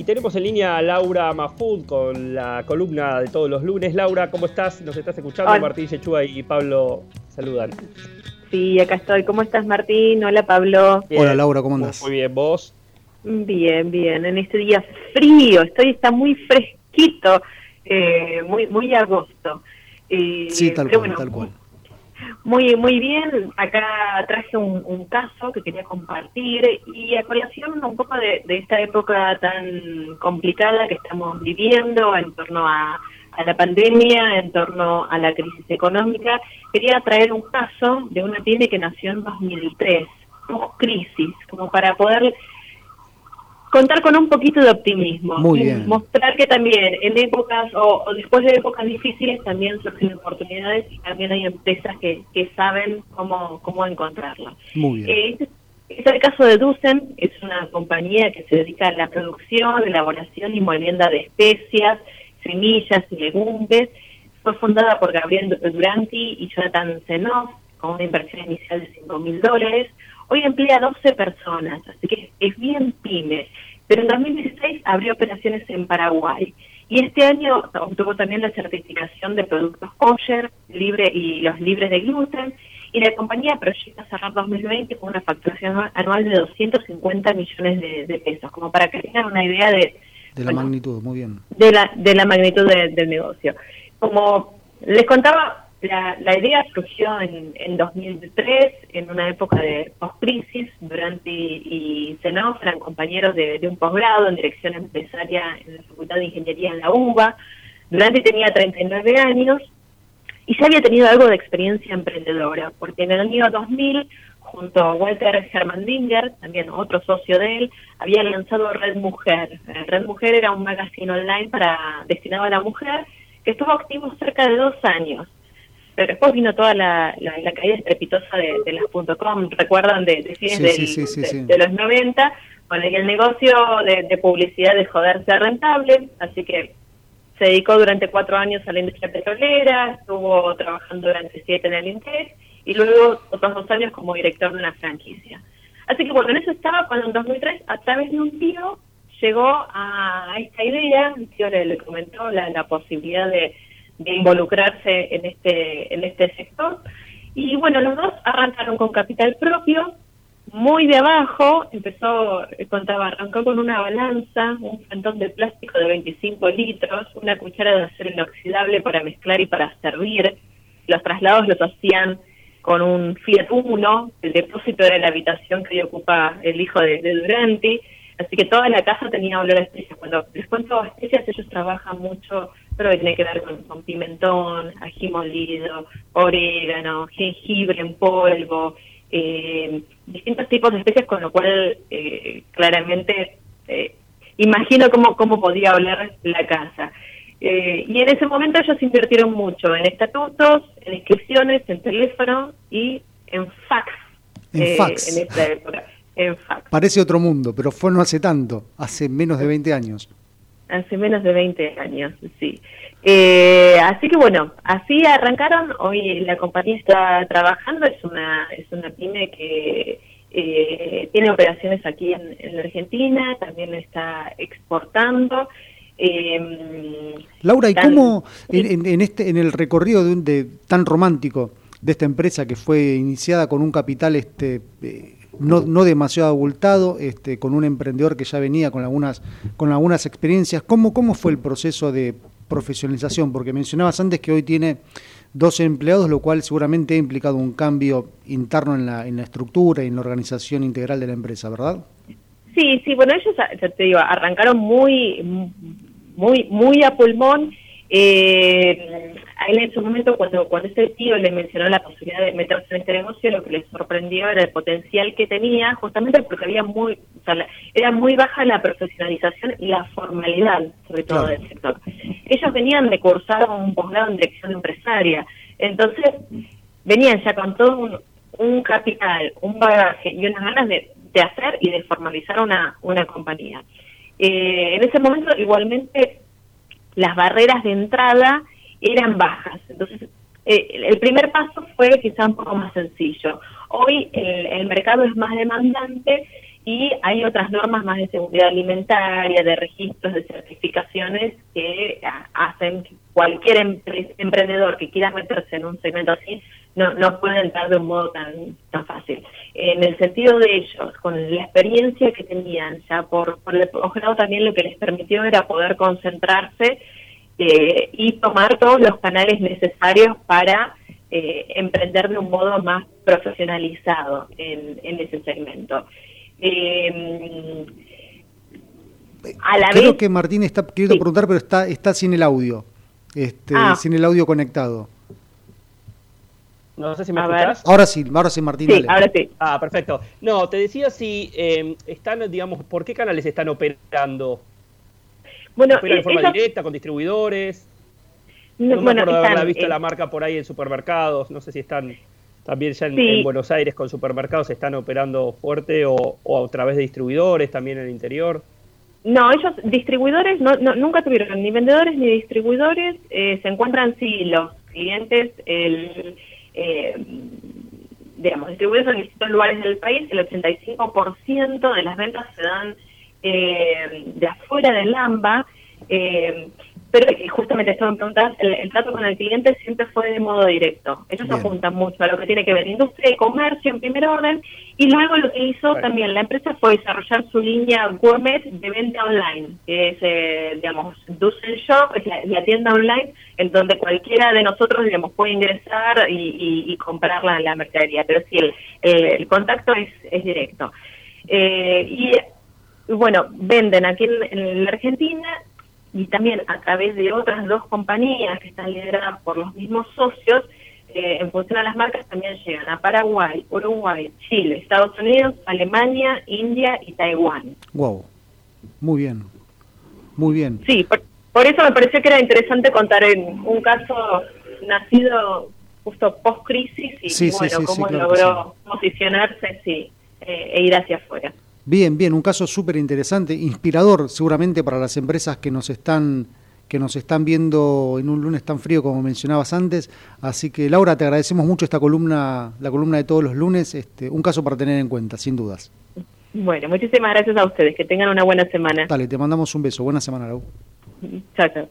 Y tenemos en línea a Laura Mafud con la columna de todos los lunes. Laura, ¿cómo estás? ¿Nos estás escuchando? Martín Yechúa y Pablo saludan. Sí, acá estoy. ¿Cómo estás, Martín? Hola, Pablo. Hola, Laura, ¿cómo andás? Muy bien, ¿vos? Bien, bien. En este día frío, estoy, está muy fresquito, eh, muy, muy agosto. Eh, sí, tal cual, tal cual. Muy, muy bien. Acá traje un, caso que quería compartir y a colación un poco de, esta época tan complicada que estamos viviendo en torno a, la pandemia, en torno a la crisis económica, quería traer un caso de una pyme que nació en 2003, post crisis, como para poder contar con un poquito de optimismo. Mostrar que también en épocas o, después de épocas difíciles también surgen oportunidades y también hay empresas que, que saben cómo, cómo encontrarlas. Muy bien. Eh, este, es el caso de Ducen, es una compañía que se dedica a la producción, elaboración y molienda de especias, semillas y legumbres. Fue fundada por Gabriel Duranti y Jonathan Zenoff con una inversión inicial de 5 mil dólares. Hoy emplea 12 personas, así que es bien pyme. Pero en 2016 abrió operaciones en Paraguay. Y este año obtuvo también la certificación de productos kosher libre y los libres de gluten. Y la compañía proyecta cerrar 2020 con una facturación anual de 250 millones de, pesos, como para que tengan una idea de... De la magnitud, muy bien. De la, de la magnitud del negocio. Como les contaba, la, la idea surgió en, en 2003, en una época de post-crisis. Durante y Senov eran compañeros de, un posgrado en dirección empresaria en la Facultad de Ingeniería en la UBA. Durante tenía 39 años y ya había tenido algo de experiencia emprendedora, porque en el año 2000, junto a Walter Hermandinger, también otro socio de él, había lanzado Red Mujer. Red Mujer era un magazine online para destinado a la mujer que estuvo activo cerca de dos años pero después vino toda la, la, caída estrepitosa de, las .com, recuerdan de, fines de, los 90, bueno, y el negocio de, publicidad dejó de ser rentable, así que se dedicó durante cuatro años a la industria petrolera, estuvo trabajando durante siete en el INTEC y luego otros dos años como director de una franquicia. Así que bueno, en eso estaba cuando en 2003, a través de un tío, llegó a esta idea, un tío le, comentó la posibilidad de de involucrarse en este, en este sector. Y bueno, los dos arrancaron con capital propio, muy de abajo, empezó, contaba, arrancó con una balanza, un frontón de plástico de 25 litros, una cuchara de acero inoxidable para mezclar y para servir. Los traslados los hacían con un Fiat Uno, el depósito era la habitación que hoy ocupa el hijo de, de Duranti, así que toda la casa tenía olor a especias. Cuando les cuento especias, ellos trabajan mucho pero que tiene que ver con, pimentón, ají molido, orégano, jengibre en polvo, eh, distintos tipos de especies, con lo cual eh, claramente eh, imagino cómo, cómo podía oler la casa. y en ese momento ellos invirtieron mucho en estatutos, en inscripciones, en teléfono y en fax. En fax. En esta época. En fax. Parece otro mundo, pero fue no hace tanto, hace menos de 20 años. Hace menos de 20 años, sí. Eh, así que bueno, así arrancaron. Hoy la compañía está trabajando, es una, es una pyme que eh, tiene operaciones aquí en, la Argentina, también está exportando. Eh, Laura, ¿y cómo en, este, en el recorrido de, un, de tan romántico de esta empresa que fue iniciada con un capital este eh, no, no demasiado abultado, este, con un emprendedor que ya venía con algunas, con algunas experiencias. ¿Cómo, ¿Cómo fue el proceso de profesionalización? Porque mencionabas antes que hoy tiene dos empleados, lo cual seguramente ha implicado un cambio interno en la, en la estructura y en la organización integral de la empresa, ¿verdad? Sí, sí, bueno, ellos, te digo, arrancaron muy, muy, muy a pulmón. Eh, a él en su momento, cuando, cuando este tío le mencionó la posibilidad de meterse en este negocio, lo que le sorprendió era el potencial que tenía, justamente porque había muy, o sea, era muy baja la profesionalización y la formalidad, sobre todo del sector. Ellos venían de cursar un posgrado en dirección empresaria, entonces venían ya con todo un, un capital, un bagaje y unas ganas de, de hacer y de formalizar una, una compañía. Eh, en ese momento, igualmente, las barreras de entrada eran bajas. Entonces, eh, el primer paso fue quizá un poco más sencillo. Hoy el, mercado es más demandante y hay otras normas más de seguridad alimentaria, de registros, de certificaciones que hacen que cualquier emprendedor que quiera meterse en un segmento así no, no puede entrar de un modo tan, tan fácil. En el sentido de ellos, con la experiencia que tenían ya por, por el posgrado también lo que les permitió era poder concentrarse eh, y tomar todos los canales necesarios para eh, emprender de un modo más profesionalizado en, en ese segmento. Eh, a la Creo que Martín está queriendo preguntar, pero está, está sin el audio, este, ah. sin el audio conectado. No sé si me escuchás. Ahora sí, ahora sí, Martín. Sí, ahora sí. Ah, perfecto. No, te decía si eh, están, digamos, ¿por qué canales están operando? Bueno, ¿Operan de forma directa, con distribuidores? No, no bueno, me acuerdo haberla visto la marca por ahí en supermercados, no sé si están también ya en, Buenos Aires con supermercados están operando fuerte o, a través de distribuidores también en el interior. No, ellos distribuidores no, nunca tuvieron ni vendedores ni distribuidores. Eh, se encuentran sí los clientes, el, eh, digamos, distribuidores en distintos lugares del país. El 85% de las ventas se dan eh, de afuera del AMBA. Eh, pero justamente esto me preguntas, el, trato con el cliente siempre fue de modo directo. Ellos apuntan mucho a lo que tiene que ver industria y comercio en primer orden, y luego lo que hizo también la empresa fue desarrollar su línea gourmet de venta online, que es, eh, digamos, Dussel Shop, es la, tienda online en donde cualquiera de nosotros, digamos, puede ingresar y, comprar la, mercadería, pero sí, el, contacto es, es directo. Eh, y bueno, venden aquí en la Argentina y también a través de otras dos compañías que están lideradas por los mismos socios, eh, en función a las marcas también llegan a Paraguay, Uruguay, Chile, Estados Unidos, Alemania, India y Taiwán. Wow, muy bien, muy bien. Sí, por, eso me pareció que era interesante contar en un caso nacido justo post-crisis y, bueno, cómo logró posicionarse sí, eh, e ir hacia afuera. Bien, bien, un caso súper interesante, inspirador seguramente para las empresas que nos están que nos están viendo en un lunes tan frío como mencionabas antes. Así que Laura, te agradecemos mucho esta columna, la columna de todos los lunes, este, un caso para tener en cuenta, sin dudas. Bueno, muchísimas gracias a ustedes, que tengan una buena semana. Dale, te mandamos un beso, buena semana, Laura. Chao, chao.